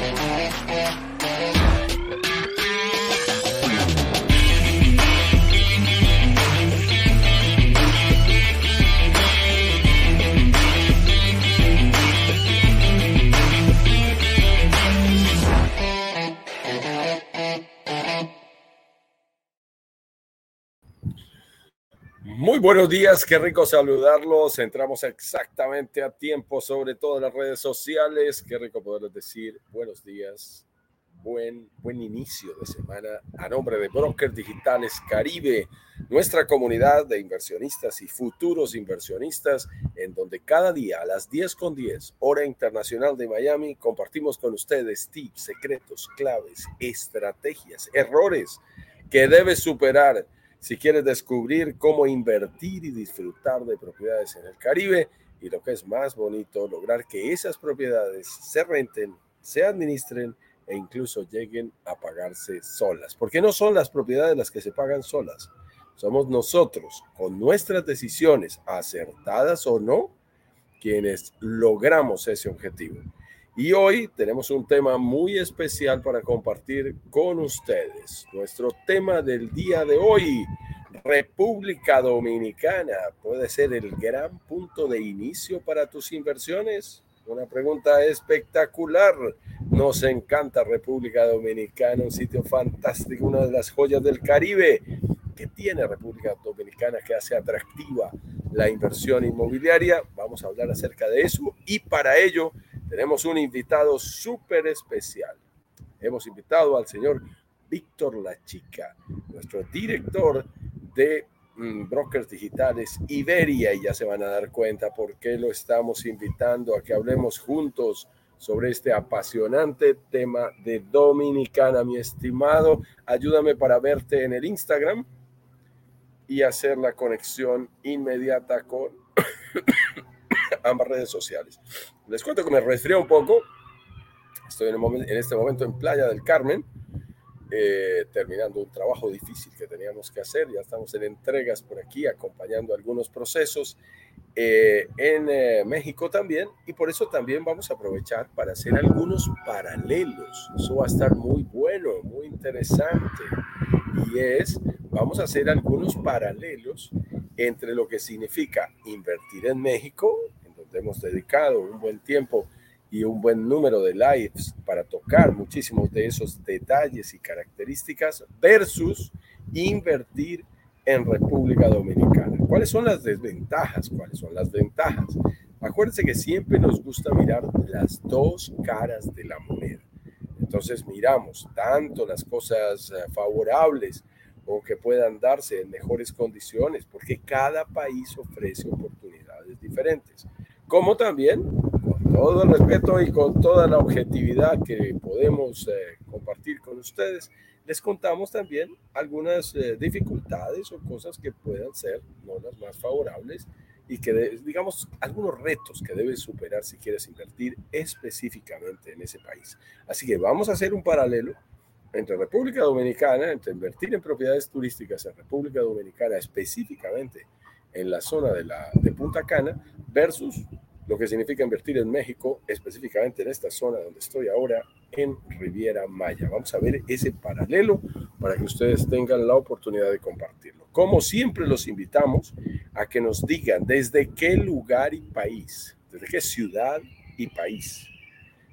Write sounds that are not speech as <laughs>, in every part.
Yeah. Muy buenos días, qué rico saludarlos. Entramos exactamente a tiempo sobre todas las redes sociales. Qué rico poderles decir buenos días, buen, buen inicio de semana a nombre de Brokers Digitales Caribe, nuestra comunidad de inversionistas y futuros inversionistas, en donde cada día a las 10 con 10, hora internacional de Miami, compartimos con ustedes tips, secretos, claves, estrategias, errores que debes superar si quieres descubrir cómo invertir y disfrutar de propiedades en el Caribe y lo que es más bonito, lograr que esas propiedades se renten, se administren e incluso lleguen a pagarse solas. Porque no son las propiedades las que se pagan solas. Somos nosotros, con nuestras decisiones acertadas o no, quienes logramos ese objetivo. Y hoy tenemos un tema muy especial para compartir con ustedes. Nuestro tema del día de hoy, República Dominicana, puede ser el gran punto de inicio para tus inversiones. Una pregunta espectacular. Nos encanta República Dominicana, un sitio fantástico, una de las joyas del Caribe. ¿Qué tiene República Dominicana que hace atractiva la inversión inmobiliaria? Vamos a hablar acerca de eso y para ello tenemos un invitado súper especial. Hemos invitado al señor Víctor La Chica, nuestro director de mm, Brokers Digitales Iberia, y ya se van a dar cuenta por qué lo estamos invitando a que hablemos juntos sobre este apasionante tema de Dominicana. Mi estimado, ayúdame para verte en el Instagram y hacer la conexión inmediata con ambas redes sociales. Les cuento que me resfrié un poco. Estoy en, este momento en Playa del Carmen, eh, terminando un trabajo difícil que teníamos que hacer. Ya estamos en entregas por aquí, acompañando algunos procesos eh, en eh, México también. Y por eso también vamos a aprovechar para hacer algunos paralelos. Eso va a estar muy bueno, muy interesante. Y es, vamos a hacer algunos paralelos entre lo que significa invertir en México, en hemos dedicado un buen tiempo y un buen número de lives para tocar muchísimos de esos detalles y características, versus invertir en República Dominicana. ¿Cuáles son las desventajas? ¿Cuáles son las ventajas? Acuérdense que siempre nos gusta mirar las dos caras de la moneda. Entonces miramos tanto las cosas eh, favorables o que puedan darse en mejores condiciones, porque cada país ofrece oportunidades diferentes. Como también, con todo el respeto y con toda la objetividad que podemos eh, compartir con ustedes, les contamos también algunas eh, dificultades o cosas que puedan ser no las más favorables y que, digamos, algunos retos que debes superar si quieres invertir específicamente en ese país. Así que vamos a hacer un paralelo entre República Dominicana, entre invertir en propiedades turísticas en República Dominicana, específicamente en la zona de, la, de Punta Cana, versus lo que significa invertir en México, específicamente en esta zona donde estoy ahora, en Riviera Maya. Vamos a ver ese paralelo para que ustedes tengan la oportunidad de compartirlo. Como siempre los invitamos a que nos digan desde qué lugar y país, desde qué ciudad y país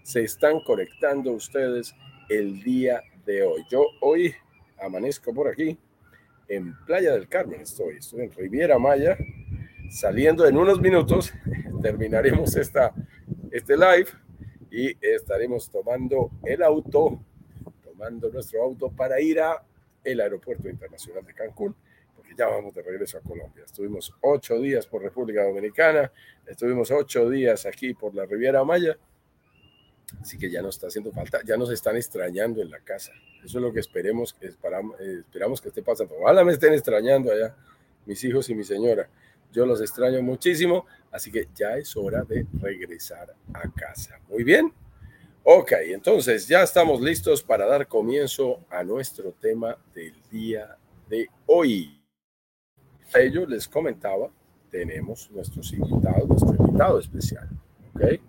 se están conectando ustedes el día de hoy. Yo hoy amanezco por aquí en Playa del Carmen, estoy, estoy en Riviera Maya, saliendo en unos minutos, <laughs> terminaremos esta, este live y estaremos tomando el auto, tomando nuestro auto para ir a el Aeropuerto Internacional de Cancún, porque ya vamos de regreso a Colombia. Estuvimos ocho días por República Dominicana, estuvimos ocho días aquí por la Riviera Maya Así que ya nos está haciendo falta, ya nos están extrañando en la casa. Eso es lo que esperemos, esperamos, eh, esperamos que esté pasando. Ojalá me estén extrañando allá, mis hijos y mi señora. Yo los extraño muchísimo, así que ya es hora de regresar a casa. Muy bien. Ok, entonces ya estamos listos para dar comienzo a nuestro tema del día de hoy. A ello les comentaba, tenemos nuestros invitados, nuestro invitado especial. ¿ok?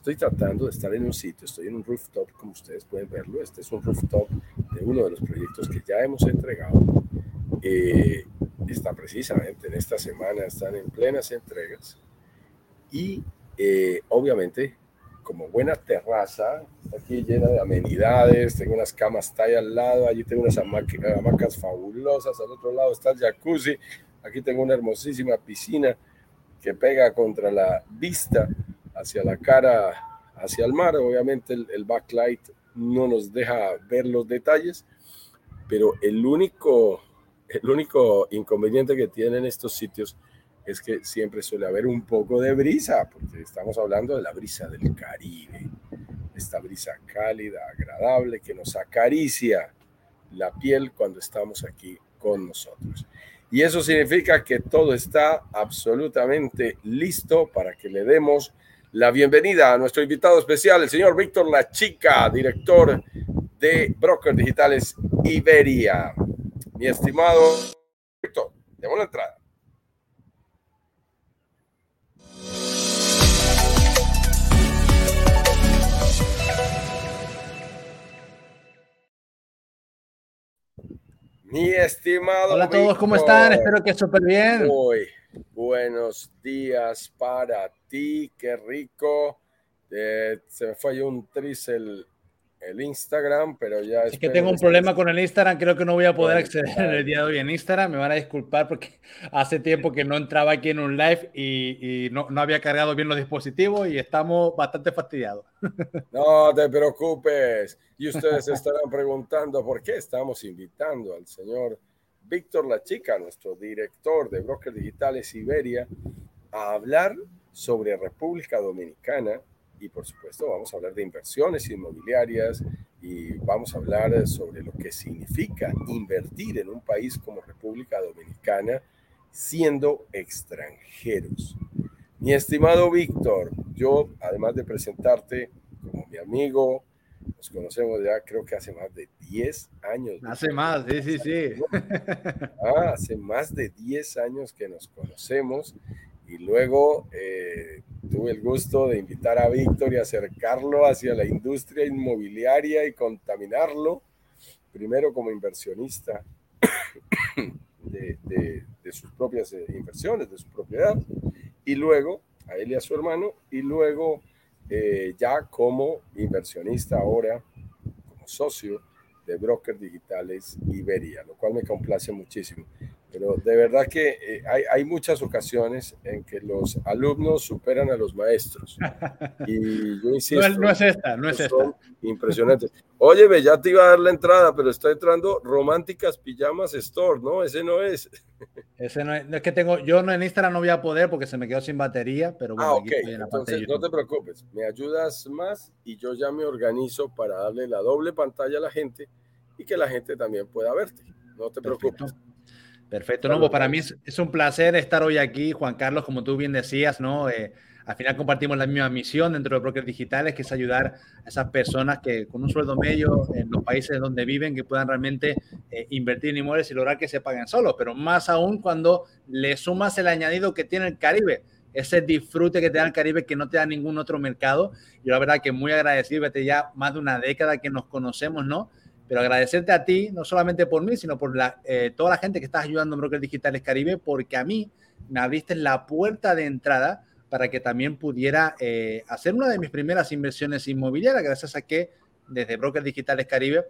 Estoy tratando de estar en un sitio, estoy en un rooftop, como ustedes pueden verlo. Este es un rooftop de uno de los proyectos que ya hemos entregado. Eh, está precisamente en esta semana, están en plenas entregas. Y eh, obviamente, como buena terraza, aquí llena de amenidades, tengo unas camas ahí al lado, allí tengo unas hamacas fabulosas, al otro lado está el jacuzzi, aquí tengo una hermosísima piscina que pega contra la vista hacia la cara, hacia el mar. Obviamente el, backlight no nos deja ver los detalles, pero el único, el único inconveniente que tienen estos sitios es que siempre suele haber un poco de brisa, porque estamos hablando de la brisa del Caribe, esta brisa cálida, agradable, que nos acaricia la piel cuando estamos aquí con nosotros. Y eso significa que todo está absolutamente listo para que le demos la bienvenida a nuestro invitado especial, el señor Víctor La Chica, director de Brokers Digitales Iberia. Mi estimado Víctor, demos la entrada. Mi estimado. Hola a todos, ¿cómo están? Espero que súper bien. Buenos días para ti, qué rico. Eh, se me fue un tris el, el Instagram, pero ya es que tengo un problema con el Instagram, creo que no voy a poder acceder en el día de hoy en Instagram, me van a disculpar porque <laughs> hace tiempo que no entraba aquí en un live y, y no, no, había cargado bien los dispositivos y estamos bastante fastidiados. <laughs> No te preocupes, y ustedes estarán preguntando por qué estamos invitando al señor Víctor La Chica, nuestro director de Brokers Digitales Iberia, a hablar sobre República Dominicana y por supuesto vamos a hablar de inversiones inmobiliarias y vamos a hablar sobre lo que significa invertir en un país como República Dominicana siendo extranjeros. Mi estimado Víctor, yo además de presentarte como mi amigo, nos conocemos ya creo que hace más de 10 años. Hace más, sí, sí, sí. <laughs> Ah, hace más de 10 años que nos conocemos y luego eh, tuve el gusto de invitar a Víctor y acercarlo hacia la industria inmobiliaria y contaminarlo, primero como inversionista <coughs> de, sus propias eh, inversiones, de su propiedad, y luego a él y a su hermano, y luego eh, ya como inversionista ahora, como socio de Brokers Digitales Iberia, lo cual me complace muchísimo. Pero de verdad que eh, hay, hay, muchas ocasiones en que los alumnos superan a los maestros. Y yo <laughs> insisto. No, es esta, no es esta. Impresionantes. Oye, ya te iba a dar la entrada, pero está entrando Románticas Pijamas Store, ¿no? Ese no es. Ese no es. es que tengo, yo en Instagram no voy a poder porque se me quedó sin batería, pero bueno. Ah, ok. Entonces, no te preocupes. Me ayudas más y yo ya me organizo para darle la doble pantalla a la gente y que la gente también pueda verte. No te preocupes. Perfecto, no, pues para mí es, un placer estar hoy aquí, Juan Carlos, como tú bien decías, ¿no? Eh, al final compartimos la misma misión dentro de Brokers Digitales, que es ayudar a esas personas que con un sueldo medio en los países donde viven, que puedan realmente eh, invertir en inmuebles y lograr que se paguen solos, pero más aún cuando le sumas el añadido que tiene el Caribe, ese disfrute que te da el Caribe que no te da ningún otro mercado. Yo la verdad que muy agradecido, vete ya más de una década que nos conocemos, ¿no? Pero agradecerte a ti, no solamente por mí, sino por la, eh, toda la gente que estás ayudando en Brokers Digitales Caribe, porque a mí me abriste la puerta de entrada para que también pudiera eh, hacer una de mis primeras inversiones inmobiliarias, gracias a que desde Brokers Digitales Caribe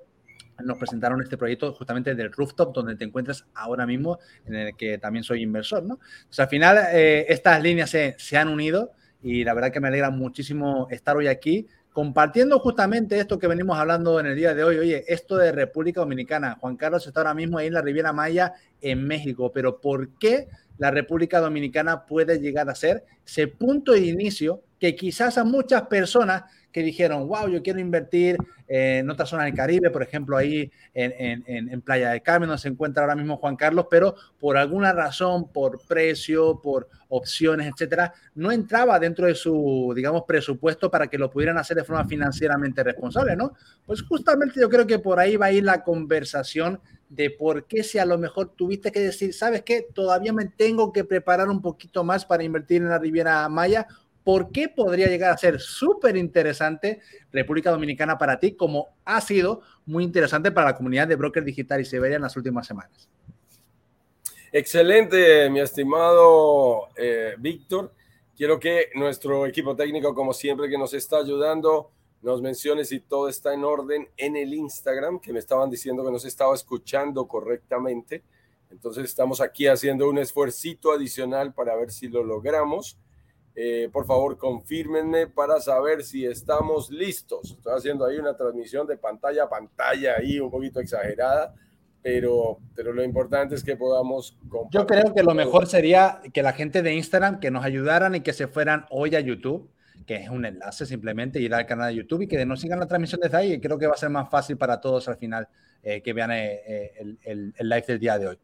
nos presentaron este proyecto justamente del rooftop donde te encuentras ahora mismo, en el que también soy inversor, ¿no? sea, al final eh, estas líneas se, se han unido y la verdad que me alegra muchísimo estar hoy aquí compartiendo justamente esto que venimos hablando en el día de hoy. Oye, esto de República Dominicana. Juan Carlos está ahora mismo ahí en la Riviera Maya, en México, pero ¿por qué la República Dominicana puede llegar a ser ese punto de inicio que quizás a muchas personas que dijeron, wow, yo quiero invertir en otra zona del Caribe, por ejemplo, ahí en, en, Playa de Carmen, donde se encuentra ahora mismo Juan Carlos, pero por alguna razón, por precio, por opciones, etcétera, no entraba dentro de su, digamos, presupuesto para que lo pudieran hacer de forma financieramente responsable, ¿no? Pues justamente yo creo que por ahí va a ir la conversación de por qué si a lo mejor tuviste que decir, ¿sabes qué? Todavía me tengo que preparar un poquito más para invertir en la Riviera Maya ¿por qué podría llegar a ser súper interesante República Dominicana para ti, como ha sido muy interesante para la comunidad de Broker Digital y Siberia en las últimas semanas? Excelente, mi estimado eh, Víctor. Quiero que nuestro equipo técnico, como siempre, que nos está ayudando, nos mencione si todo está en orden en el Instagram, que me estaban diciendo que nos estaba escuchando correctamente. Entonces estamos aquí haciendo un esfuercito adicional para ver si lo logramos. Eh, por favor, confírmenme para saber si estamos listos. Estoy haciendo ahí una transmisión de pantalla a pantalla, ahí un poquito exagerada pero, pero lo importante es que podamos Yo creo que lo mejor sería que la gente de Instagram que nos ayudaran y que se fueran hoy a YouTube, que es un enlace simplemente, ir al canal de YouTube y que nos sigan la transmisión desde ahí. Creo que va a ser más fácil para todos al final eh, que vean eh, eh, el, el, el, live del día de hoy.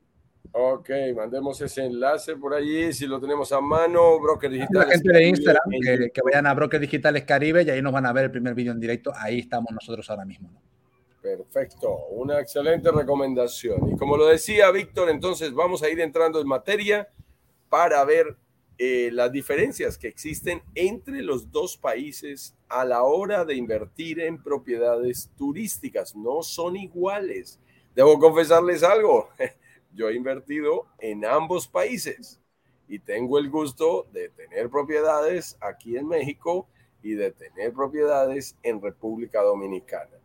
Ok, mandemos ese enlace por allí, si lo tenemos a mano, Broker Digitales. La gente de Instagram, que, que, vayan a Broker Digitales Caribe y ahí nos van a ver el primer vídeo en directo. Ahí estamos nosotros ahora mismo. ¿no? Perfecto, una excelente recomendación. Y como lo decía Víctor, entonces vamos a ir entrando en materia para ver eh, las diferencias que existen entre los dos países a la hora de invertir en propiedades turísticas. No son iguales. Debo confesarles algo. Yo he invertido en ambos países y tengo el gusto de tener propiedades aquí en México y de tener propiedades en República Dominicana.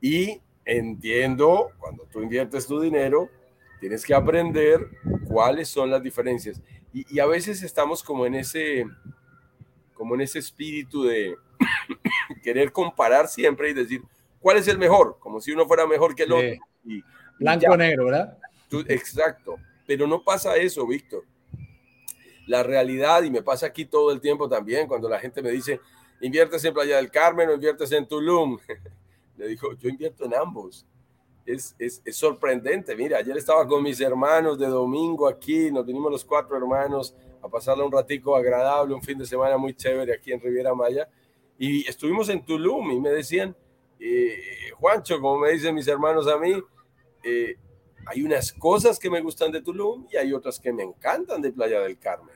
Y entiendo, cuando tú inviertes tu dinero, tienes que aprender cuáles son las diferencias. Y, a veces estamos como en ese, como en ese espíritu de <coughs> querer comparar siempre y decir, ¿cuál es el mejor? Como si uno fuera mejor que el otro. Y, Blanco negro, ¿verdad? Exacto. Pero no pasa eso, Víctor. La realidad, y me pasa aquí todo el tiempo también, cuando la gente me dice, inviertes en Playa del Carmen o inviertes en Tulum. <laughs> Le dijo, yo invierto en ambos. Es, es, es, sorprendente. Mira, ayer estaba con mis hermanos de domingo aquí, nos vinimos los cuatro hermanos a pasarle un ratico agradable, un fin de semana muy chévere aquí en Riviera Maya. Y estuvimos en Tulum y me decían, eh, Juancho, como me dicen mis hermanos a mí, eh, hay unas cosas que me gustan de Tulum y hay otras que me encantan de Playa del Carmen.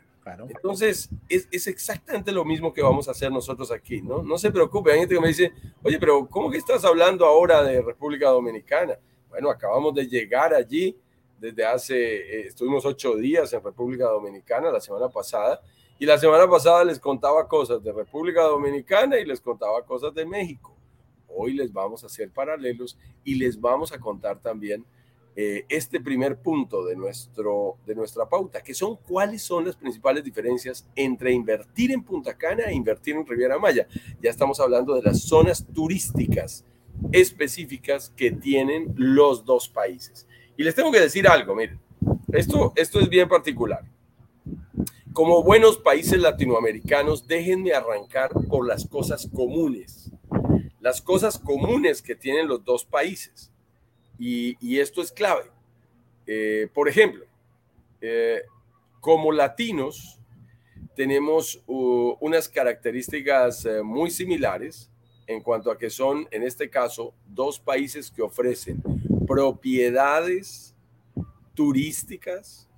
Entonces, es, es, exactamente lo mismo que vamos a hacer nosotros aquí, ¿no? No se preocupe, hay gente que me dice, oye, pero ¿cómo que estás hablando ahora de República Dominicana? Bueno, acabamos de llegar allí desde hace, eh, estuvimos ocho días en República Dominicana la semana pasada, y la semana pasada les contaba cosas de República Dominicana y les contaba cosas de México. Hoy les vamos a hacer paralelos y les vamos a contar también eh, este primer punto de, nuestro, de nuestra pauta, que son cuáles son las principales diferencias entre invertir en Punta Cana e invertir en Riviera Maya. Ya estamos hablando de las zonas turísticas específicas que tienen los dos países. Y les tengo que decir algo, miren, esto, esto es bien particular. Como buenos países latinoamericanos, déjenme arrancar por las cosas comunes. Las cosas comunes que tienen los dos países. Y, esto es clave. Eh, por ejemplo, eh, como latinos tenemos unas características eh, muy similares en cuanto a que son, en este caso, dos países que ofrecen propiedades turísticas.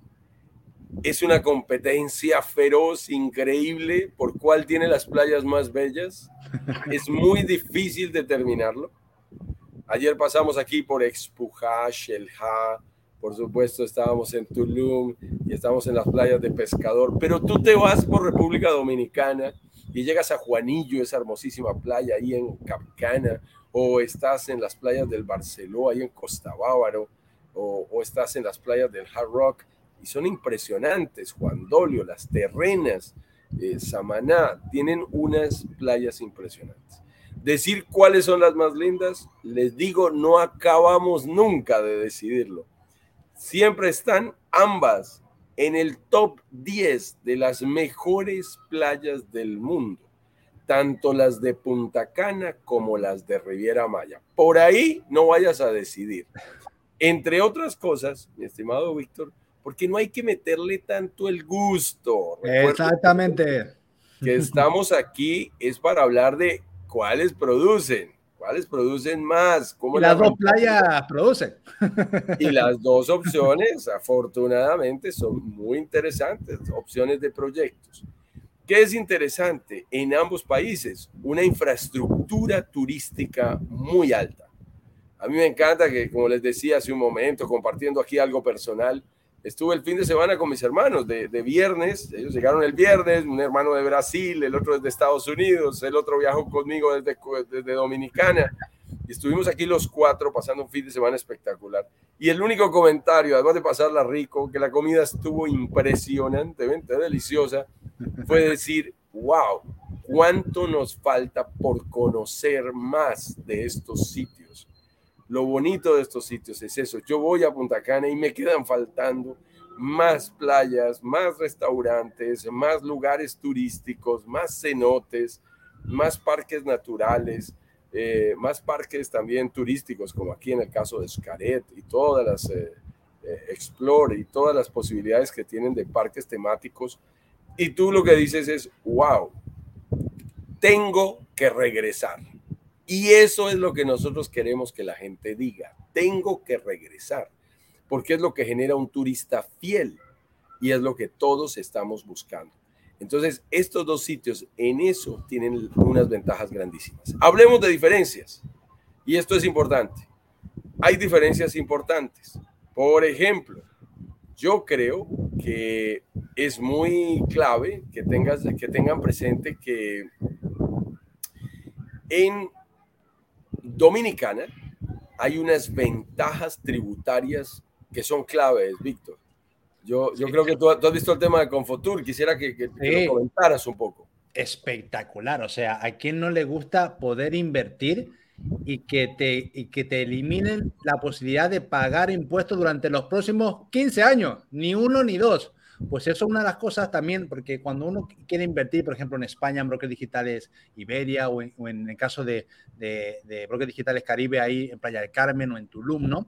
Es una competencia feroz, increíble, por cuál tiene las playas más bellas. Es muy difícil determinarlo Ayer pasamos aquí por Expuja, Shelha, por supuesto estábamos en Tulum y estamos en las playas de Pescador, pero tú te vas por República Dominicana y llegas a Juanillo, esa hermosísima playa ahí en Capcana, o estás en las playas del Barceló, ahí en Costa Bávaro, o, estás en las playas del Hard Rock, y son impresionantes, Juan Dolio, las terrenas, eh, Samaná, tienen unas playas impresionantes. Decir cuáles son las más lindas, les digo, no acabamos nunca de decidirlo. Siempre están ambas en el top 10 de las mejores playas del mundo, tanto las de Punta Cana como las de Riviera Maya. Por ahí no vayas a decidir. Entre otras cosas, mi estimado Víctor, porque no hay que meterle tanto el gusto. Exactamente. Que estamos aquí es para hablar de cuáles producen, cuáles producen más. ¿Cómo las dos playas producen. Y las <laughs> dos opciones, afortunadamente, son muy interesantes, opciones de proyectos. ¿Qué es interesante? En ambos países, una infraestructura turística muy alta. A mí me encanta que, como les decía hace un momento, compartiendo aquí algo personal, estuve el fin de semana con mis hermanos de, viernes. Ellos llegaron el viernes, un hermano de Brasil, el otro de Estados Unidos, el otro viajó conmigo desde, desde Dominicana. Y estuvimos aquí los cuatro pasando un fin de semana espectacular. Y el único comentario, además de pasarla rico, que la comida estuvo impresionantemente deliciosa, fue decir, wow, cuánto nos falta por conocer más de estos sitios. Lo bonito de estos sitios es eso. Yo voy a Punta Cana y me quedan faltando más playas, más restaurantes, más lugares turísticos, más cenotes, más parques naturales, eh, más parques también turísticos, como aquí en el caso de Xcaret y todas las eh, eh, Explore y todas las posibilidades que tienen de parques temáticos y tú lo que dices es, wow, tengo que regresar. Y eso es lo que nosotros queremos que la gente diga, tengo que regresar, porque es lo que genera un turista fiel y es lo que todos estamos buscando. Entonces, estos dos sitios en eso tienen unas ventajas grandísimas. Hablemos de diferencias, y esto es importante. Hay diferencias importantes. Por ejemplo, yo creo que es muy clave que, tengas, que tengan presente que en Dominicana hay unas ventajas tributarias que son claves, Víctor. Yo, yo creo que tú, has visto el tema de Confotur, quisiera que, que, lo comentaras un poco. Espectacular, o sea, ¿a quién no le gusta poder invertir? y que, te, y que te eliminen la posibilidad de pagar impuestos durante los próximos 15 años, ni uno ni dos. Pues eso es una de las cosas también, porque cuando uno quiere invertir, por ejemplo, en España, en brokers digitales Iberia o en, el caso de, de, brokers digitales Caribe, ahí en Playa del Carmen o en Tulum, ¿no?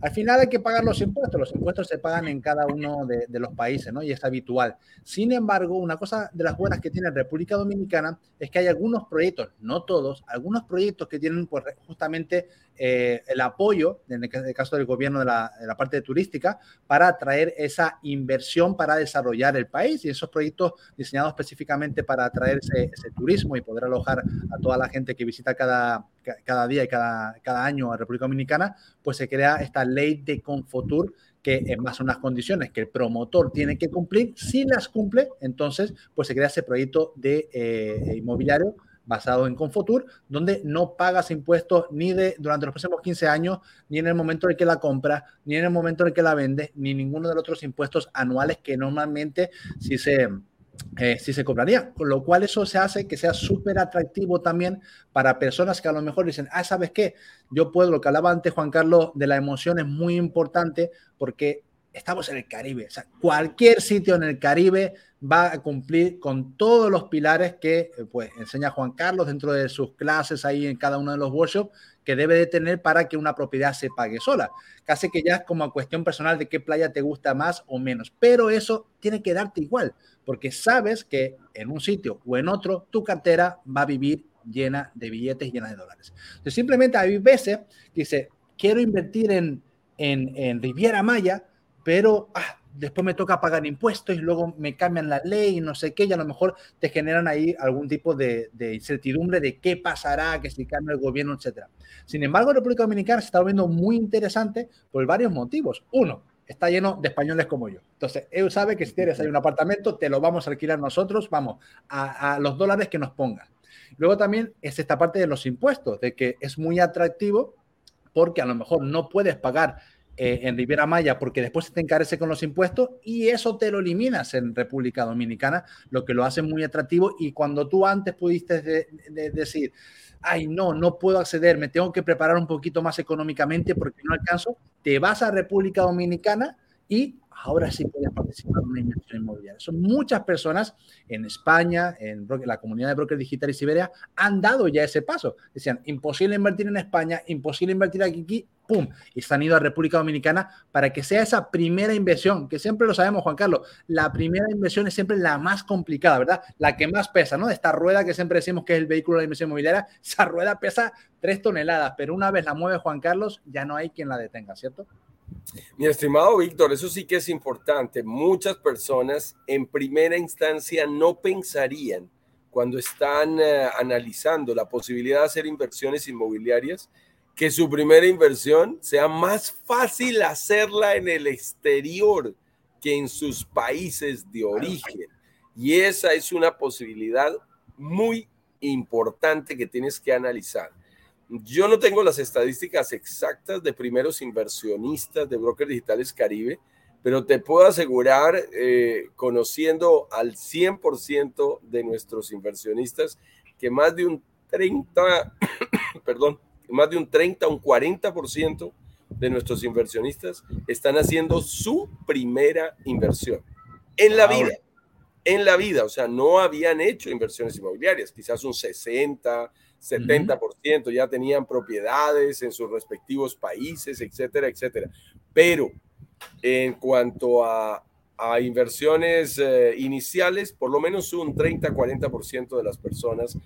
Al final hay que pagar los impuestos, los impuestos se pagan en cada uno de, de los países, ¿no? Y es habitual. Sin embargo, una cosa de las buenas que tiene República Dominicana es que hay algunos proyectos, no todos, algunos proyectos que tienen pues justamente eh, el apoyo, en el caso del gobierno de la, de la, parte turística, para atraer esa inversión para desarrollar el país y esos proyectos diseñados específicamente para atraer ese, turismo y poder alojar a toda la gente que visita cada, cada día y cada, cada año a República Dominicana, pues se crea esta ley de Confotur que en más unas condiciones que el promotor tiene que cumplir, si las cumple, entonces pues se crea ese proyecto de eh, inmobiliario basado en Confotur, donde no pagas impuestos ni de durante los próximos 15 años, ni en el momento en que la compras, ni en el momento en que la vendes, ni ninguno de los otros impuestos anuales que normalmente sí se, eh, se cobraría. Con lo cual eso se hace que sea súper atractivo también para personas que a lo mejor dicen, ah, ¿sabes qué? Yo puedo, lo que hablaba antes Juan Carlos de la emoción es muy importante porque estamos en el Caribe. O sea, cualquier sitio en el Caribe va a cumplir con todos los pilares que eh, pues, enseña Juan Carlos dentro de sus clases ahí en cada uno de los workshops que debe de tener para que una propiedad se pague sola. Casi que ya es como cuestión personal de qué playa te gusta más o menos, pero eso tiene que darte igual, porque sabes que en un sitio o en otro tu cartera va a vivir llena de billetes, llena de dólares. Entonces simplemente hay veces que dice, quiero invertir en, en, en Riviera Maya, pero ah, después me toca pagar impuestos y luego me cambian la ley y no sé qué, y a lo mejor te generan ahí algún tipo de, incertidumbre de qué pasará, que si cambia el gobierno, etc. Sin embargo, República Dominicana se está volviendo muy interesante por varios motivos. Uno, está lleno de españoles como yo. Entonces, él sabe que si tienes ahí un apartamento, te lo vamos a alquilar nosotros, vamos, a, a los dólares que nos pongan. Luego también es esta parte de los impuestos, de que es muy atractivo porque a lo mejor no puedes pagar eh, en Riviera Maya porque después se te encarece con los impuestos y eso te lo eliminas en República Dominicana, lo que lo hace muy atractivo. Y cuando tú antes pudiste decir, ay, no, no puedo acceder, me tengo que preparar un poquito más económicamente porque no alcanzo, te vas a República Dominicana y ahora sí puedes participar en una inversión inmobiliaria. Son muchas personas en España, en la comunidad de brokers digitales Siberia, han dado ya ese paso. Decían, imposible invertir en España, imposible invertir aquí, ¡pum! Y se han ido a República Dominicana para que sea esa primera inversión, que siempre lo sabemos, Juan Carlos, la primera inversión es siempre la más complicada, ¿verdad? La que más pesa, ¿no? Esta rueda que siempre decimos que es el vehículo de la inversión inmobiliaria, esa rueda pesa tres toneladas, pero una vez la mueve Juan Carlos, ya no hay quien la detenga, ¿cierto? Mi estimado Víctor, eso sí que es importante. Muchas personas en primera instancia no pensarían cuando están eh, analizando la posibilidad de hacer inversiones inmobiliarias que su primera inversión sea más fácil hacerla en el exterior que en sus países de origen. Y esa es una posibilidad muy importante que tienes que analizar. Yo no tengo las estadísticas exactas de primeros inversionistas de Brokers Digitales Caribe, pero te puedo asegurar, eh, conociendo al 100% de nuestros inversionistas, que más de un 30, <coughs> perdón, más de un 30, un 40% de nuestros inversionistas están haciendo su primera inversión en la vida. En la vida, o sea, no habían hecho inversiones inmobiliarias, quizás un 60, 70%, ya tenían propiedades en sus respectivos países, etcétera, etcétera. Pero en cuanto a, inversiones eh, iniciales, por lo menos un 30-40% de las personas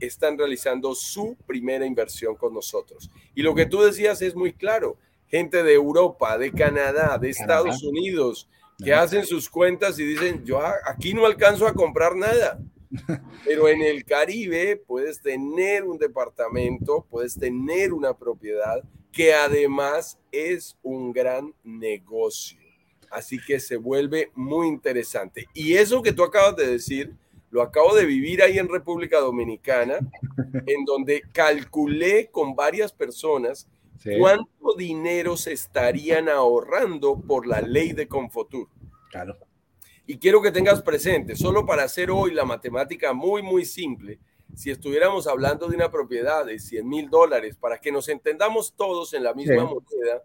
están realizando su primera inversión con nosotros. Y lo que tú decías es muy claro. Gente de Europa, de Canadá, de Estados Unidos, que hacen sus cuentas y dicen, yo aquí no alcanzo a comprar nada. Pero en el Caribe puedes tener un departamento, puedes tener una propiedad que además es un gran negocio. Así que se vuelve muy interesante. Y eso que tú acabas de decir, lo acabo de vivir ahí en República Dominicana, <laughs> en donde calculé con varias personas cuánto dinero se estarían ahorrando por la ley de Confotur. Claro. Y quiero que tengas presente, solo para hacer hoy la matemática muy, muy simple, si estuviéramos hablando de una propiedad de 100 mil dólares, para que nos entendamos todos en la misma moneda,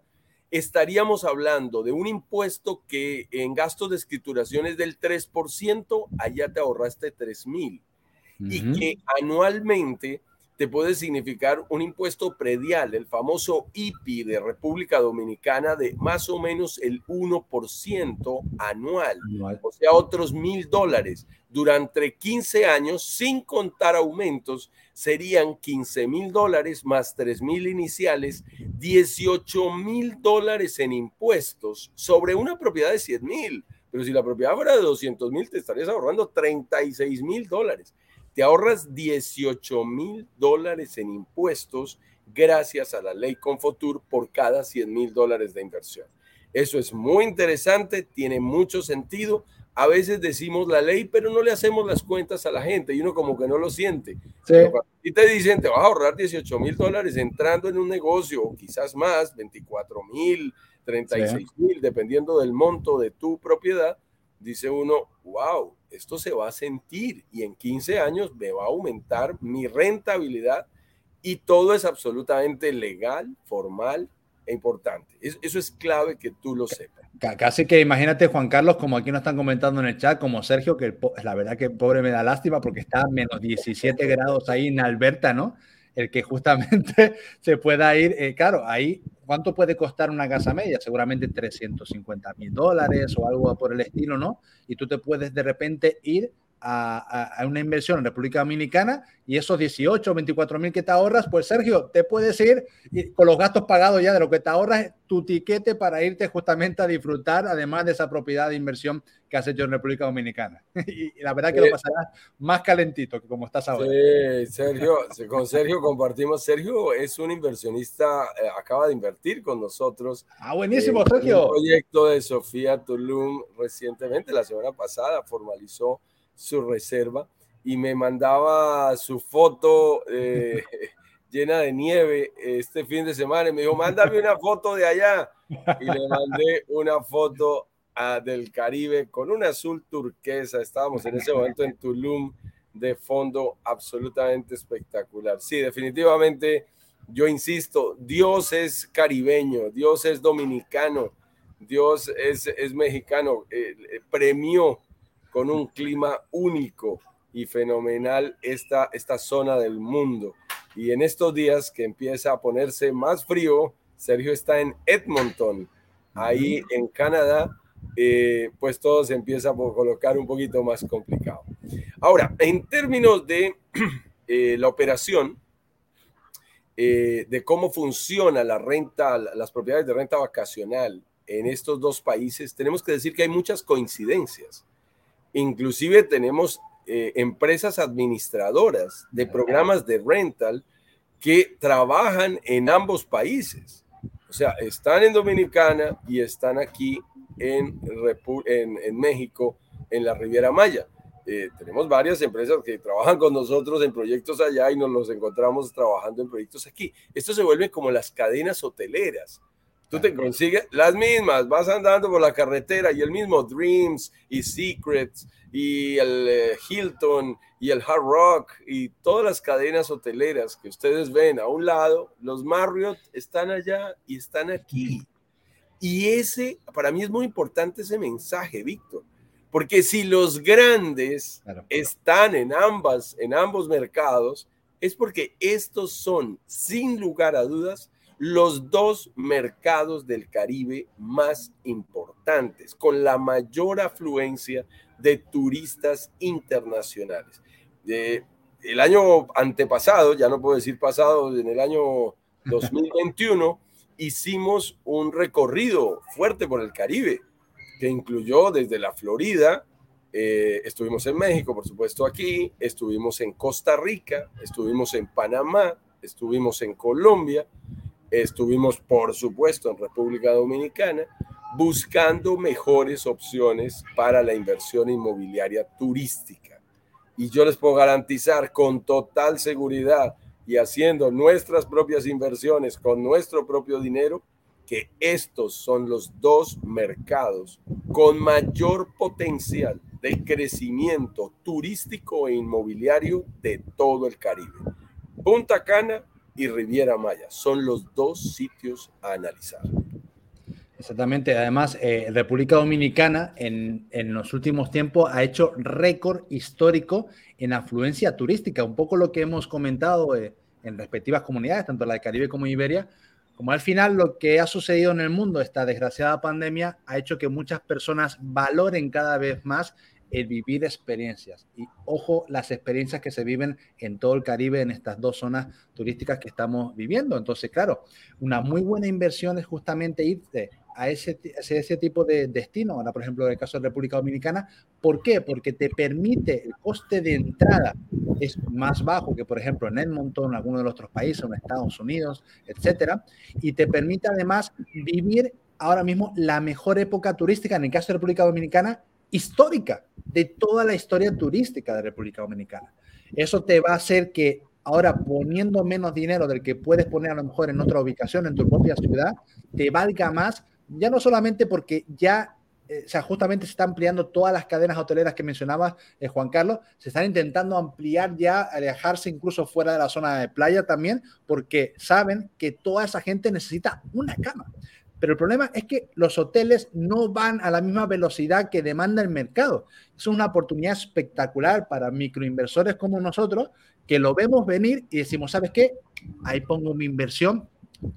estaríamos hablando de un impuesto que en gastos de escrituración es del 3%, allá te ahorraste 3 mil. Y que anualmente te puede significar un impuesto predial, el famoso IPI de República Dominicana de más o menos el 1% anual, o sea, otros mil dólares. Durante 15 años, sin contar aumentos, serían 15 mil dólares más 3 mil iniciales, 18 mil dólares en impuestos sobre una propiedad de 100 mil. Pero si la propiedad fuera de 200 mil, te estarías ahorrando 36 mil dólares te ahorras 18 mil dólares en impuestos gracias a la ley Confotur por cada 100 mil dólares de inversión. Eso es muy interesante, tiene mucho sentido. A veces decimos la ley, pero no le hacemos las cuentas a la gente y uno como que no lo siente. Y te dicen, te vas a ahorrar 18 mil dólares entrando en un negocio, o quizás más, 24 mil, 36 mil, dependiendo del monto de tu propiedad, dice uno, wow, esto se va a sentir y en 15 años me va a aumentar mi rentabilidad y todo es absolutamente legal, formal e importante. Eso es clave que tú lo sepas. Casi que imagínate, Juan Carlos, como aquí nos están comentando en el chat, como Sergio, que la verdad que pobre me da lástima porque está a menos 17 grados ahí en Alberta, ¿no? El que justamente <laughs> se pueda ir, eh, claro, ahí ¿Cuánto puede costar una casa media? Seguramente 350 mil dólares o algo por el estilo, ¿no? Y tú te puedes de repente ir a, una inversión en República Dominicana y esos 18 o 24 mil que te ahorras, pues Sergio, te puedes ir con los gastos pagados ya de lo que te ahorras, tu tiquete para irte justamente a disfrutar, además de esa propiedad de inversión que has hecho en República Dominicana. <laughs> y, la verdad que lo pasarás más calentito que como estás ahora. Sí, Sergio, con Sergio compartimos. Sergio es un inversionista, eh, acaba de invertir con nosotros. Ah, buenísimo, Sergio. Un proyecto de Sofía Tulum recientemente, la semana pasada, formalizó su reserva y me mandaba su foto eh, <laughs> llena de nieve este fin de semana y me dijo, mándame una foto de allá. Y le mandé una foto del Caribe con un azul turquesa. Estábamos en ese momento en Tulum de fondo absolutamente espectacular. Sí, definitivamente, yo insisto, Dios es caribeño, Dios es dominicano, Dios es, es mexicano, eh, eh, premió con un clima único y fenomenal esta, esta zona del mundo. Y en estos días que empieza a ponerse más frío, Sergio está en Edmonton, ahí en Canadá, eh, pues todo se empieza a colocar un poquito más complicado. Ahora, en términos de <clears throat> eh, la operación, eh, de cómo funciona la renta, las propiedades de renta vacacional en estos dos países, tenemos que decir que hay muchas coincidencias. Inclusive tenemos eh, empresas administradoras de programas de rental que trabajan en ambos países. O sea, están en Dominicana y están aquí en, en, México, en la Riviera Maya. Eh, tenemos varias empresas que trabajan con nosotros en proyectos allá y nos los encontramos trabajando en proyectos aquí. Esto se vuelve como las cadenas hoteleras. Tú te consigues las mismas, vas andando por la carretera y el mismo Dreams y Secrets y el eh, Hilton y el Hard Rock y todas las cadenas hoteleras que ustedes ven a un lado, los Marriott están allá y están aquí. Y ese, para mí es muy importante ese mensaje, Víctor, porque si los grandes están en ambas, en ambos mercados, es porque estos son, sin lugar a dudas, los dos mercados del Caribe más importantes, con la mayor afluencia de turistas internacionales. el año antepasado, ya no puedo decir pasado, en el año <laughs> 2021, hicimos un recorrido fuerte por el Caribe, que incluyó desde la Florida, eh, estuvimos en México, por supuesto aquí, estuvimos en Costa Rica, estuvimos en Panamá, estuvimos en Colombia, Estuvimos, por supuesto, en República Dominicana buscando mejores opciones para la inversión inmobiliaria turística. Y yo les puedo garantizar con total seguridad y haciendo nuestras propias inversiones con nuestro propio dinero, que estos son los dos mercados con mayor potencial de crecimiento turístico e inmobiliario de todo el Caribe. Punta Cana y Riviera Maya. Son los dos sitios a analizar. Exactamente. Además, eh, República Dominicana en, en, los últimos tiempos ha hecho récord histórico en afluencia turística. Un poco lo que hemos comentado eh, en respectivas comunidades, tanto la de Caribe como Iberia. Como al final lo que ha sucedido en el mundo, esta desgraciada pandemia, ha hecho que muchas personas valoren cada vez más el vivir experiencias. Y ojo, las experiencias que se viven en todo el Caribe, en estas dos zonas turísticas que estamos viviendo. Entonces, claro, una muy buena inversión es justamente irte a ese, ese tipo de destino. Ahora, por ejemplo, en el caso de República Dominicana, ¿por qué? Porque te permite, el coste de entrada es más bajo que, por ejemplo, en Edmonton, en alguno de los otros países, en Estados Unidos, etcétera, y te permite además vivir ahora mismo la mejor época turística, en el caso de República Dominicana, histórica de toda la historia turística de República Dominicana. Eso te va a hacer que ahora poniendo menos dinero del que puedes poner a lo mejor en otra ubicación, en tu propia ciudad, te valga más, ya no solamente porque ya, eh, o sea, justamente se están ampliando todas las cadenas hoteleras que mencionaba eh, Juan Carlos, se están intentando ampliar ya, alejarse incluso fuera de la zona de playa también, porque saben que toda esa gente necesita una cama. Pero el problema es que los hoteles no van a la misma velocidad que demanda el mercado. Es una oportunidad espectacular para microinversores como nosotros que lo vemos venir y decimos, ¿sabes qué? Ahí pongo mi inversión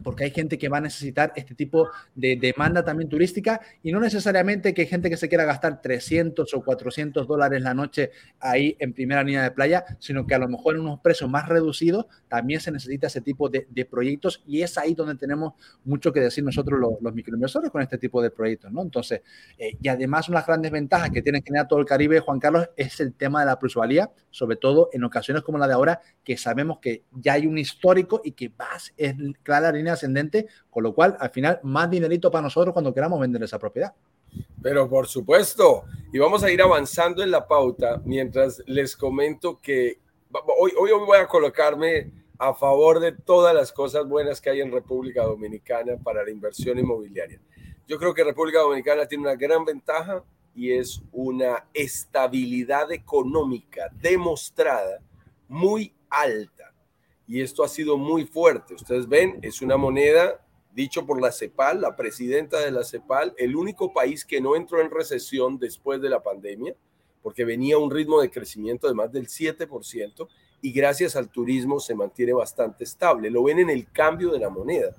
porque hay gente que va a necesitar este tipo de demanda también turística y no necesariamente que hay gente que se quiera gastar 300 o 400 dólares la noche ahí en primera línea de playa, sino que a lo mejor en unos precios más reducidos también se necesita ese tipo de, proyectos y es ahí donde tenemos mucho que decir nosotros los, los microinversores con este tipo de proyectos, ¿no? Entonces, eh, y además una de las grandes ventajas que tiene tener todo el Caribe, Juan Carlos, es el tema de la plusvalía, sobre todo en ocasiones como la de ahora, que sabemos que ya hay un histórico y que vas, es clara línea ascendente, con lo cual al final más dinerito para nosotros cuando queramos vender esa propiedad. Pero por supuesto, y vamos a ir avanzando en la pauta mientras les comento que hoy, hoy voy a colocarme a favor de todas las cosas buenas que hay en República Dominicana para la inversión inmobiliaria. Yo creo que República Dominicana tiene una gran ventaja y es una estabilidad económica demostrada muy alta y esto ha sido muy fuerte. Ustedes ven, es una moneda, dicho por la CEPAL, la presidenta de la CEPAL, el único país que no entró en recesión después de la pandemia, porque venía un ritmo de crecimiento de más del 7% y gracias al turismo se mantiene bastante estable. Lo ven en el cambio de la moneda,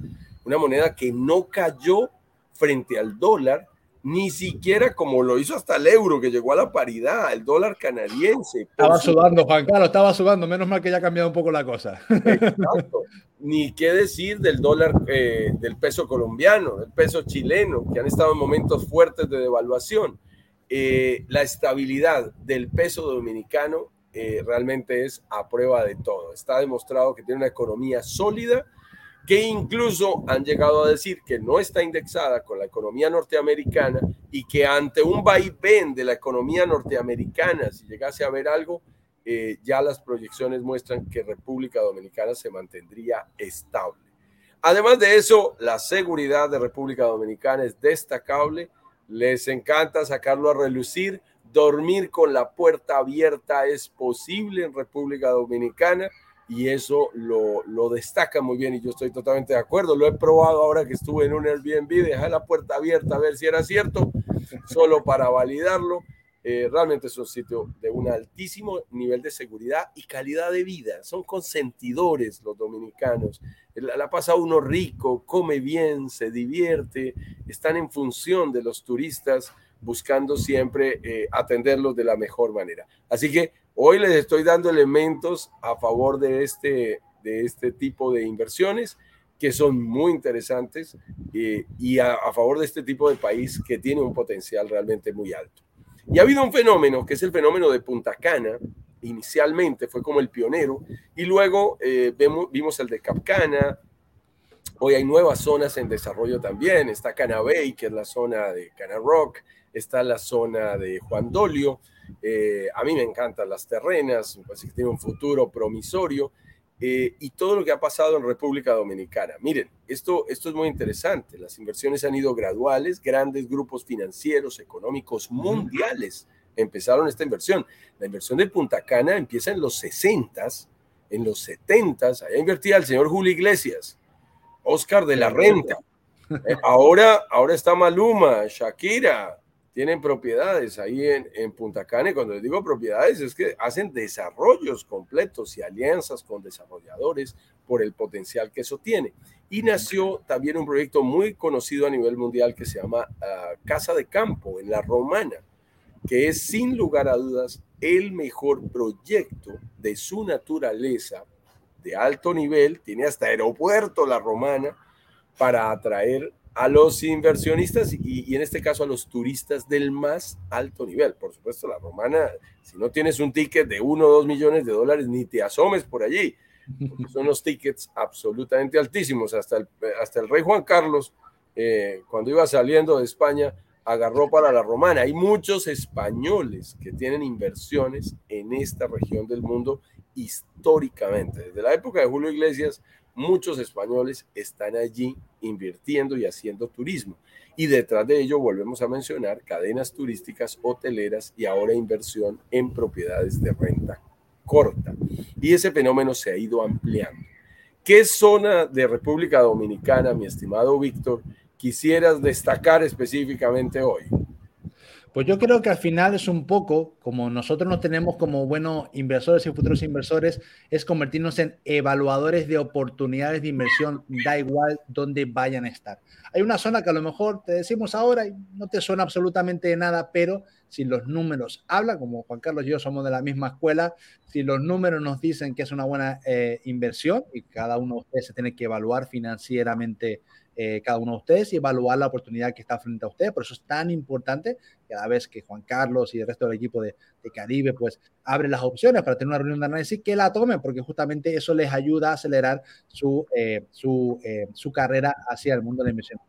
una moneda que no cayó frente al dólar ni siquiera como lo hizo hasta el euro, que llegó a la paridad, el dólar canadiense. Estaba sudando, Juan Carlos, estaba sudando, menos mal que ya ha cambiado un poco la cosa. Ni qué decir del dólar, eh, del peso colombiano, del peso chileno, que han estado en momentos fuertes de devaluación. Eh, la estabilidad del peso dominicano eh, realmente es a prueba de todo. Está demostrado que tiene una economía sólida que incluso han llegado a decir que no está indexada con la economía norteamericana y que ante un vaivén de la economía norteamericana, si llegase a haber algo, eh, ya las proyecciones muestran que República Dominicana se mantendría estable. Además de eso, la seguridad de República Dominicana es destacable. Les encanta sacarlo a relucir. Dormir con la puerta abierta es posible en República Dominicana y eso lo, lo, destaca muy bien y yo estoy totalmente de acuerdo. Lo he probado ahora que estuve en un Airbnb, dejé la puerta abierta a ver si era cierto, <laughs> solo para validarlo. Eh, realmente es un sitio de un altísimo nivel de seguridad y calidad de vida. Son consentidores los dominicanos. La, la pasa uno rico, come bien, se divierte, están en función de los turistas buscando siempre eh, atenderlos de la mejor manera. Así que Hoy les estoy dando elementos a favor de este, de este tipo de inversiones que son muy interesantes eh, y a, favor de este tipo de país que tiene un potencial realmente muy alto. Y ha habido un fenómeno que es el fenómeno de Punta Cana. Inicialmente fue como el pionero y luego eh, vimos el de Capcana. Hoy hay nuevas zonas en desarrollo también. Está Cana Bay, que es la zona de Cana Rock. Está la zona de Juan Dolio eh, a mí me encantan las terrenas, me parece que tiene un futuro promisorio. Eh, y todo lo que ha pasado en República Dominicana. Miren, esto, esto es muy interesante. Las inversiones han ido graduales, grandes grupos financieros, económicos mundiales empezaron esta inversión. La inversión de Punta Cana empieza en los 60, en los 70, allá invertía el señor Julio Iglesias, Oscar de la Renta. Eh, ahora, ahora está Maluma, Shakira, tienen propiedades ahí en, Punta Cana. Y cuando les digo propiedades es que hacen desarrollos completos y alianzas con desarrolladores por el potencial que eso tiene. Y nació también un proyecto muy conocido a nivel mundial que se llama ah, Casa de Campo en La Romana, que es sin lugar a dudas el mejor proyecto de su naturaleza de alto nivel. Tiene hasta aeropuerto La Romana para atraer a los inversionistas y, en este caso a los turistas del más alto nivel. Por supuesto, la romana, si no tienes un ticket de uno o dos millones de dólares, ni te asomes por allí. son los tickets absolutamente altísimos. Hasta el, hasta el rey Juan Carlos, eh, cuando iba saliendo de España, agarró para la romana. Hay muchos españoles que tienen inversiones en esta región del mundo históricamente. Desde la época de Julio Iglesias, muchos españoles están allí invirtiendo y haciendo turismo. Y detrás de ello volvemos a mencionar cadenas turísticas, hoteleras y ahora inversión en propiedades de renta corta. Y ese fenómeno se ha ido ampliando. ¿Qué zona de República Dominicana, mi estimado Víctor, quisieras destacar específicamente hoy? Pues yo creo que al final es un poco, como nosotros nos tenemos como buenos inversores y futuros inversores, es convertirnos en evaluadores de oportunidades de inversión, da igual dónde vayan a estar. Hay una zona que a lo mejor te decimos ahora y no te suena absolutamente de nada, pero si los números hablan, como Juan Carlos y yo somos de la misma escuela, si los números nos dicen que es una buena eh, inversión y cada uno de ustedes se tiene que evaluar financieramente eh, cada uno de ustedes y evaluar la oportunidad que está frente a ustedes. Por eso es tan importante cada vez que Juan Carlos y el resto del equipo de, Caribe pues abre las opciones para tener una reunión de análisis, que la tomen, porque justamente eso les ayuda a acelerar su, eh, su, eh, su carrera hacia el mundo de la inversión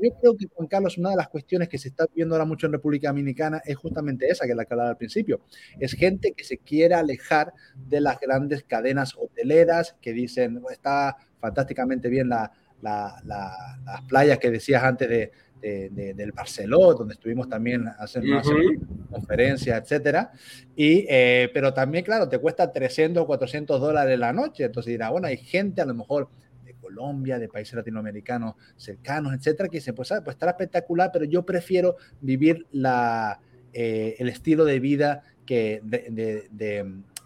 Yo creo que, Juan Carlos, una de las cuestiones que se está viendo ahora mucho en República Dominicana es justamente esa, que es la que hablaba al principio. Es gente que se quiere alejar de las grandes cadenas hoteleras que dicen, está fantásticamente bien la, las playas que decías antes de, del Barceló, donde estuvimos también haciendo una conferencia, etcétera. Y, eh, pero también, claro, te cuesta 300 o 400 dólares la noche. Entonces dirá, bueno, hay gente a lo mejor de Colombia, de países latinoamericanos cercanos, etcétera, que dicen, pues, ¿sabes? pues estará espectacular, pero yo prefiero vivir la, eh, el estilo de vida que de,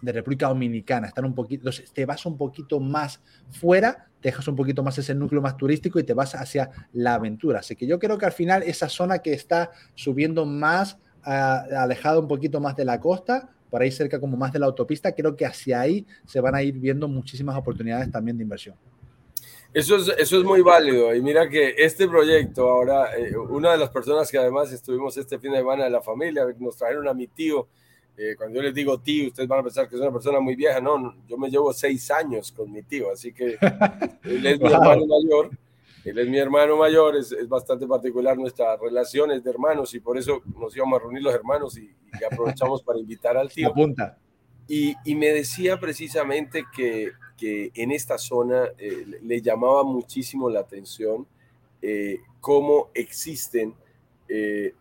de República Dominicana, estar un poquito, te vas un poquito más fuera dejas un poquito más ese núcleo más turístico y te vas hacia la aventura. Así que yo creo que al final esa zona que está subiendo más, alejada un poquito más de la costa, por ahí cerca como más de la autopista, creo que hacia ahí se van a ir viendo muchísimas oportunidades también de inversión. Eso es, eso es muy válido. Y mira que este proyecto, ahora, eh, una de las personas que además estuvimos este fin de semana de la familia, nos trajeron a mi tío. Eh, cuando yo les digo tío, ustedes van a pensar que es una persona muy vieja. No, yo me llevo seis años con mi tío, así que <laughs> él es mi hermano mayor. Él es mi hermano mayor, es, es, bastante particular nuestra relación, es de hermanos y por eso nos íbamos a reunir los hermanos y, y aprovechamos para invitar al tío. Apunta. Y, y, me decía precisamente que que en esta zona eh, le llamaba muchísimo la atención eh, cómo existen eh,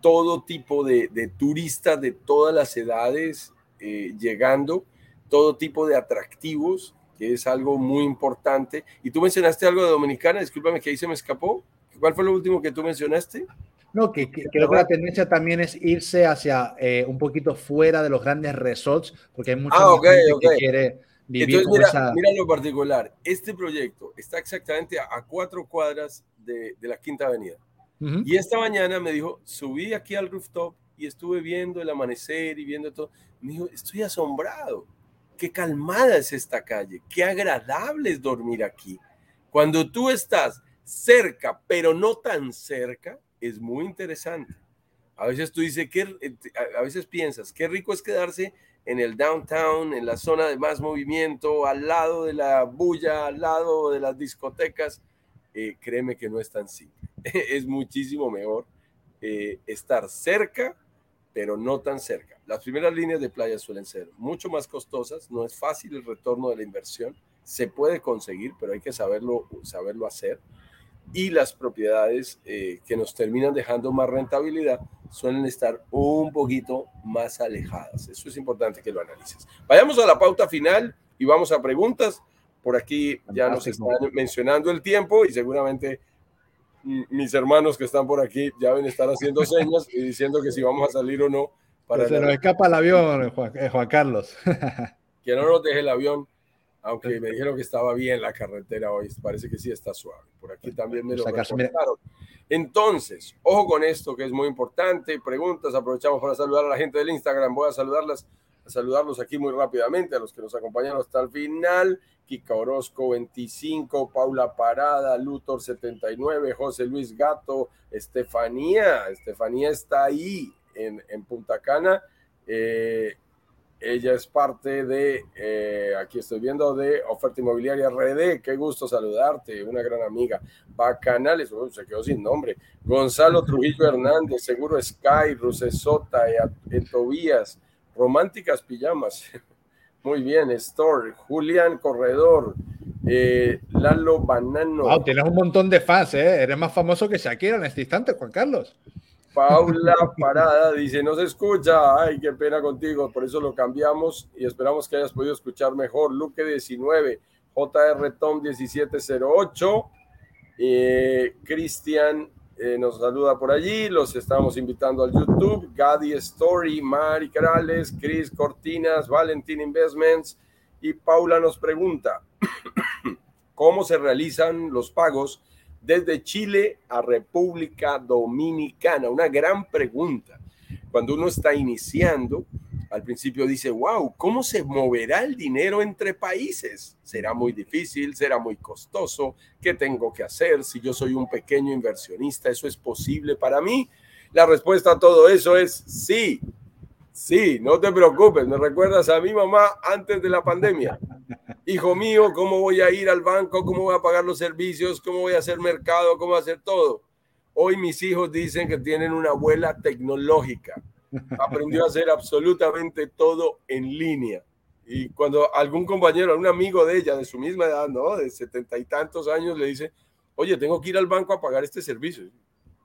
todo tipo de, de, turistas de todas las edades llegando, todo tipo de atractivos, que es algo muy importante. Y tú mencionaste algo de Dominicana, discúlpame que ahí se me escapó. ¿Cuál fue lo último que tú mencionaste? No, que, que, creo que la tendencia también es irse hacia un poquito fuera de los grandes resorts, porque hay mucha ah, okay, gente okay. que quiere entonces, mira, esa... mira, lo particular. Este proyecto está exactamente a, a cuatro cuadras de, de, la Quinta Avenida. Y esta mañana me dijo, subí aquí al rooftop y estuve viendo el amanecer y viendo todo. Me dijo, estoy asombrado. Qué calmada es esta calle. Qué agradable es dormir aquí. Cuando tú estás cerca, pero no tan cerca, es muy interesante. A veces tú dices, que, a veces piensas, qué rico es quedarse en el downtown, en la zona de más movimiento, al lado de la bulla, al lado de las discotecas, eh, créeme que no es tan simple. <laughs> es muchísimo mejor eh, estar cerca, pero no tan cerca. Las primeras líneas de playa suelen ser mucho más costosas, no es fácil el retorno de la inversión, se puede conseguir, pero hay que saberlo, saberlo hacer. Y las propiedades eh, que nos terminan dejando más rentabilidad suelen estar un poquito más alejadas. Eso es importante que lo analices. Vayamos a la pauta final y vamos a preguntas. Por aquí ya nos están mencionando el tiempo y seguramente mis hermanos que están por aquí ya deben estar haciendo <laughs> señas y diciendo que si vamos a salir o no. Para que se nos escapa el avión, Juan, eh, Juan Carlos. <laughs> que no nos deje el avión, aunque me dijeron que estaba bien la carretera hoy. Parece que sí está suave. Por aquí también me lo reportaron. Entonces, ojo con esto que es muy importante. Preguntas, aprovechamos para saludar a la gente del Instagram. Voy a saludarlas, saludarlos aquí muy rápidamente, a los que nos acompañaron hasta el final. Kika Orozco 25, Paula Parada, Luthor 79, José Luis Gato, Estefanía. Estefanía está ahí en, en Punta Cana. Eh, ella es parte de, eh, aquí estoy viendo, de Oferta Inmobiliaria RD. Qué gusto saludarte, una gran amiga. Bacanales, se quedó sin nombre. Gonzalo Trujillo <laughs> Hernández, Seguro Sky, Rusesota, Tobías, Románticas Pijamas. <laughs> Muy bien, Store, Julián Corredor, eh, Lalo Banano. Wow, tienes un montón de fans, ¿eh? Eres más famoso que Shakira en este instante, Juan Carlos. Paula <laughs> Parada dice, no se escucha, ay, qué pena contigo, por eso lo cambiamos y esperamos que hayas podido escuchar mejor. Luque 19, JR Tom 1708, eh, Cristian eh, nos saluda por allí, los estamos invitando al YouTube, Gadi Story, Mari Carales, Chris Cortinas, Valentín Investments y Paula nos pregunta, <coughs> ¿cómo se realizan los pagos? desde Chile a República Dominicana? Una gran pregunta. Cuando uno está iniciando, al principio dice, wow, ¿cómo se moverá el dinero entre países? ¿Será muy difícil? ¿Será muy costoso? ¿Qué tengo que hacer si yo soy un pequeño inversionista? ¿Eso es posible para mí? La respuesta a todo eso es sí. Sí, no te preocupes, me recuerdas a mi mamá antes de la pandemia. <laughs> Hijo mío, ¿cómo voy a ir al banco? ¿Cómo voy a pagar los servicios? ¿Cómo voy a hacer mercado? ¿Cómo voy a hacer todo? Hoy mis hijos dicen que tienen una abuela tecnológica. Aprendió a hacer absolutamente todo en línea. Y cuando algún compañero, algún amigo de ella, de su misma edad, ¿no? De setenta y tantos años, le dice, oye, tengo que ir al banco a pagar este servicio.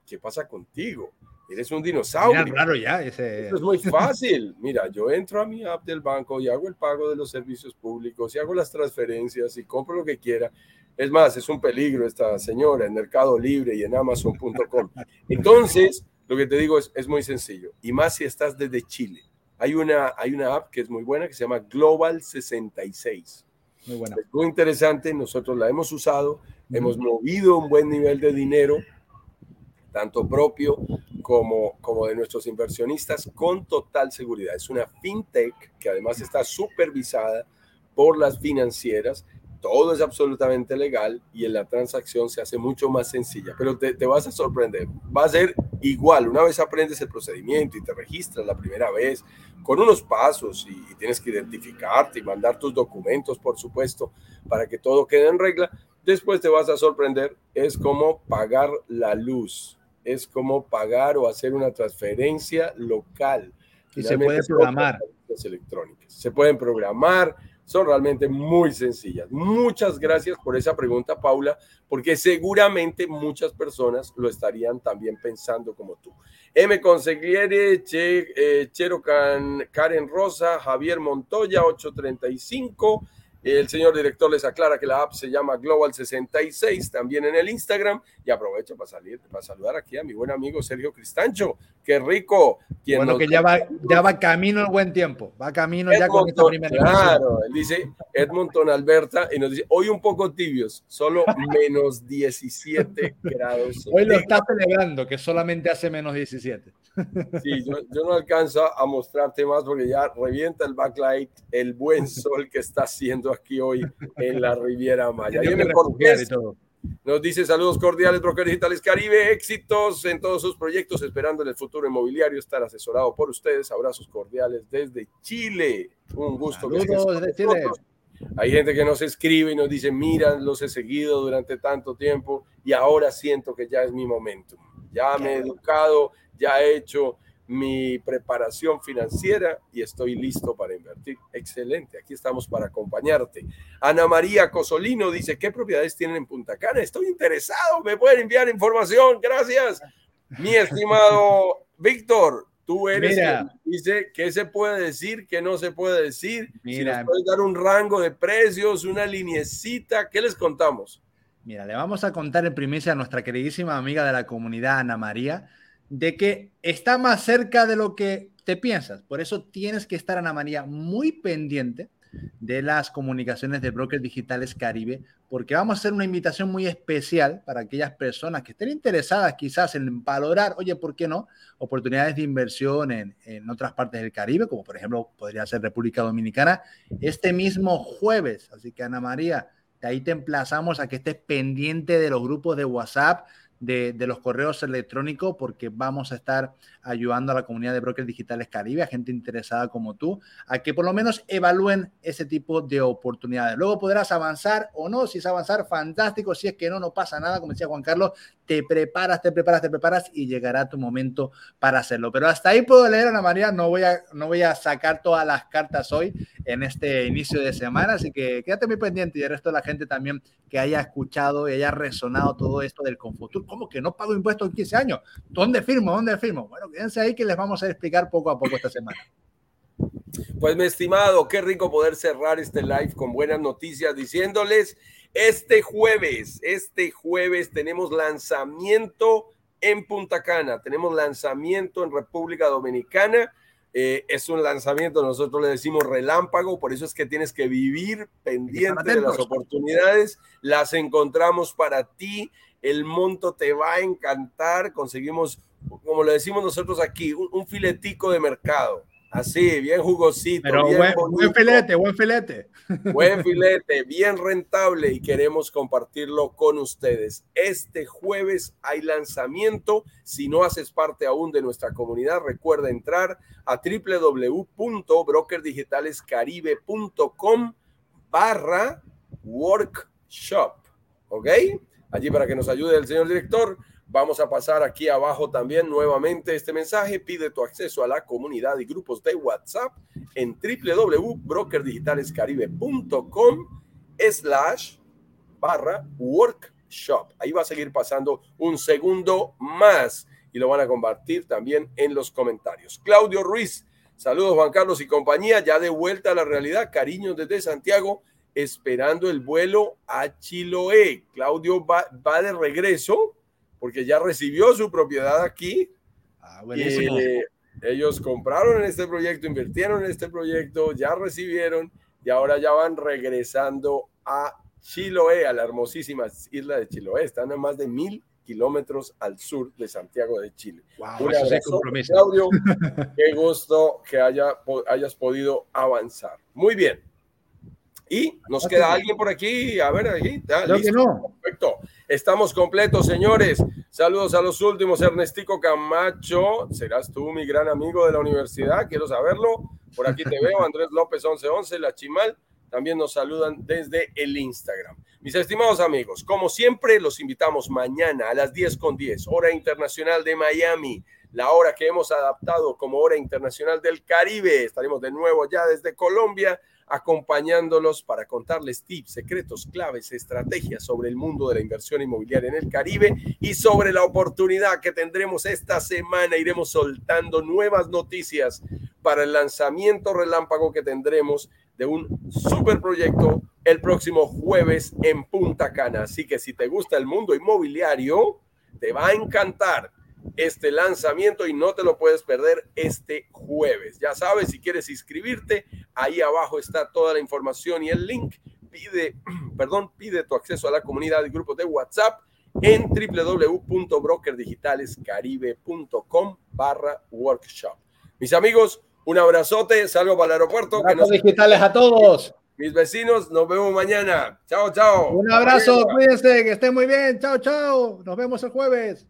¿Qué pasa contigo? Eres un dinosaurio. Mira, claro, ya. Ese... Esto es muy fácil. Mira, yo entro a mi app del banco y hago el pago de los servicios públicos y hago las transferencias y compro lo que quiera. Es más, es un peligro esta señora en Mercado Libre y en Amazon.com. Entonces, lo que te digo es, es muy sencillo. Y más si estás desde Chile. Hay una, hay una app que es muy buena que se llama Global 66. muy buena. Es muy interesante, nosotros la hemos usado, hemos movido un buen nivel de dinero, tanto propio como, como de nuestros inversionistas, con total seguridad. Es una fintech que además está supervisada por las financieras todo es absolutamente legal y en la transacción se hace mucho más sencilla, pero te, vas a sorprender. Va a ser igual, una vez aprendes el procedimiento y te registras la primera vez con unos pasos y, tienes que identificarte y mandar tus documentos, por supuesto, para que todo quede en regla, después te vas a sorprender. Es como pagar la luz, es como pagar o hacer una transferencia local. Y se puede programar. Electrónicas. Se pueden programar, son realmente muy sencillas. Muchas gracias por esa pregunta, Paula, porque seguramente muchas personas lo estarían también pensando como tú. M. Consigliere, che, eh, Chero Karen Rosa, Javier Montoya, 835. El señor director les aclara que la app se llama Global 66, también en el Instagram. Y aprovecho para, salir, para saludar aquí a mi buen amigo Sergio Cristancho. Qué rico. bueno, que ya va, ya va camino el buen tiempo. Va camino ya con esta primera Claro, él dice Edmonton, Alberta, y nos dice, hoy un poco tibios, solo menos 17 <laughs> grados. Hoy lo está celebrando, que solamente hace menos 17. Sí, yo, yo, no alcanzo a mostrarte más porque ya revienta el backlight, el buen <laughs> sol que está haciendo aquí hoy en la Riviera Maya. nos dice saludos cordiales, Broker Digitales Caribe, éxitos en todos sus proyectos, esperando en el futuro inmobiliario estar asesorado por ustedes. Abrazos cordiales desde Chile. Un gusto. Saludos desde Chile. Hay gente que nos escribe y nos dice, mira, los he seguido durante tanto tiempo y ahora siento que ya es mi momento. Ya me he educado, ya he hecho mi preparación financiera y estoy listo para invertir. Excelente, aquí estamos para acompañarte. Ana María Cosolino dice, ¿qué propiedades tienen en Punta Cana? Estoy interesado, me pueden enviar información, gracias. Mi estimado Víctor, tú eres dice qué se puede decir, qué no se puede decir. Mira, si puedes dar un rango de precios, una linecita, ¿qué les contamos? Mira, le vamos a contar en primicia a nuestra queridísima amiga de la comunidad, Ana María, de que está más cerca de lo que te piensas. Por eso tienes que estar, Ana María, muy pendiente de las comunicaciones de Brokers Digitales Caribe, porque vamos a hacer una invitación muy especial para aquellas personas que estén interesadas quizás en valorar, oye, ¿por qué no? Oportunidades de inversión en, en otras partes del Caribe, como por ejemplo podría ser República Dominicana, este mismo jueves. Así que Ana María, de ahí te emplazamos a que estés pendiente de los grupos de WhatsApp, de, los correos electrónicos porque vamos a estar ayudando a la comunidad de brokers digitales Caribe, a gente interesada como tú, a que por lo menos evalúen ese tipo de oportunidades. Luego podrás avanzar o no, si es avanzar, fantástico, si es que no, no pasa nada, como decía Juan Carlos, te preparas, te preparas, te preparas y llegará tu momento para hacerlo. Pero hasta ahí puedo leer, Ana María, no voy a, no voy a sacar todas las cartas hoy en este inicio de semana, así que quédate muy pendiente y el resto de la gente también que haya escuchado y haya resonado todo esto del Confutur. ¿Cómo que no pago impuestos en 15 años? ¿Dónde firmo? ¿Dónde firmo? Bueno, quédense ahí que les vamos a explicar poco a poco esta semana. Pues mi estimado, qué rico poder cerrar este live con buenas noticias diciéndoles este jueves, este jueves tenemos lanzamiento en Punta Cana, tenemos lanzamiento en República Dominicana. Eh, es un lanzamiento, nosotros le decimos relámpago, por eso es que tienes que vivir pendiente de las oportunidades. Las encontramos para ti, el monto te va a encantar. Conseguimos, como le decimos nosotros aquí, un filetico de mercado Así, bien jugosito. Pero bien buen, filete, buen filete. Buen <laughs> filete, bien rentable y queremos compartirlo con ustedes. Este jueves hay lanzamiento. Si no haces parte aún de nuestra comunidad, recuerda entrar a www.brokerdigitalescaribe.com barra workshop. ¿Ok? Allí para que nos ayude el señor director Vamos a pasar aquí abajo también nuevamente este mensaje. Pide tu acceso a la comunidad y grupos de WhatsApp en www.brokerdigitalescaribe.com slash barra workshop. Ahí va a seguir pasando un segundo más y lo van a compartir también en los comentarios. Claudio Ruiz, saludos Juan Carlos y compañía, ya de vuelta a la realidad, cariños desde Santiago, esperando el vuelo a Chiloé. Claudio va, va de regreso porque ya recibió su propiedad aquí. Ah, ellos compraron en este proyecto, invirtieron en este proyecto, ya recibieron y ahora ya van regresando a Chiloé, a la hermosísima isla de Chiloé. Están a más de mil kilómetros al sur de Santiago de Chile. Wow, eso es compromiso. Claudio, <laughs> qué gusto que haya, hayas podido avanzar. Muy bien. Y nos queda alguien por aquí. A ver, aquí. no. Perfecto. Estamos completos, señores. Saludos a los últimos. Ernestico Camacho. Serás tú, mi gran amigo de la universidad. Quiero saberlo. Por aquí te veo. Andrés López 1111, La Chimal. También nos saludan desde el Instagram. Mis estimados amigos, como siempre, los invitamos mañana a las 10 con 10, hora internacional de Miami, la hora que hemos adaptado como hora internacional del Caribe. Estaremos de nuevo ya desde Colombia acompañándolos para contarles tips, secretos, claves, estrategias sobre el mundo de la inversión inmobiliaria en el Caribe y sobre la oportunidad que tendremos esta semana. Iremos soltando nuevas noticias para el lanzamiento relámpago que tendremos de un super proyecto el próximo jueves en Punta Cana. Así que si te gusta el mundo inmobiliario, te va a encantar este lanzamiento y no te lo puedes perder este jueves. Ya sabes, si quieres inscribirte, ahí abajo está toda la información y el link. Pide, <clears throat> perdón, pide tu acceso a la comunidad de grupos de WhatsApp en www.brokerdigitalescaribe.com barra workshop. Mis amigos, un abrazote, salgo para el aeropuerto. Abrazos digitales a todos. Mis vecinos, nos vemos mañana. Chao, chao. Un abrazo, cuídense, que estén muy bien. Chao, chao. Nos vemos el jueves.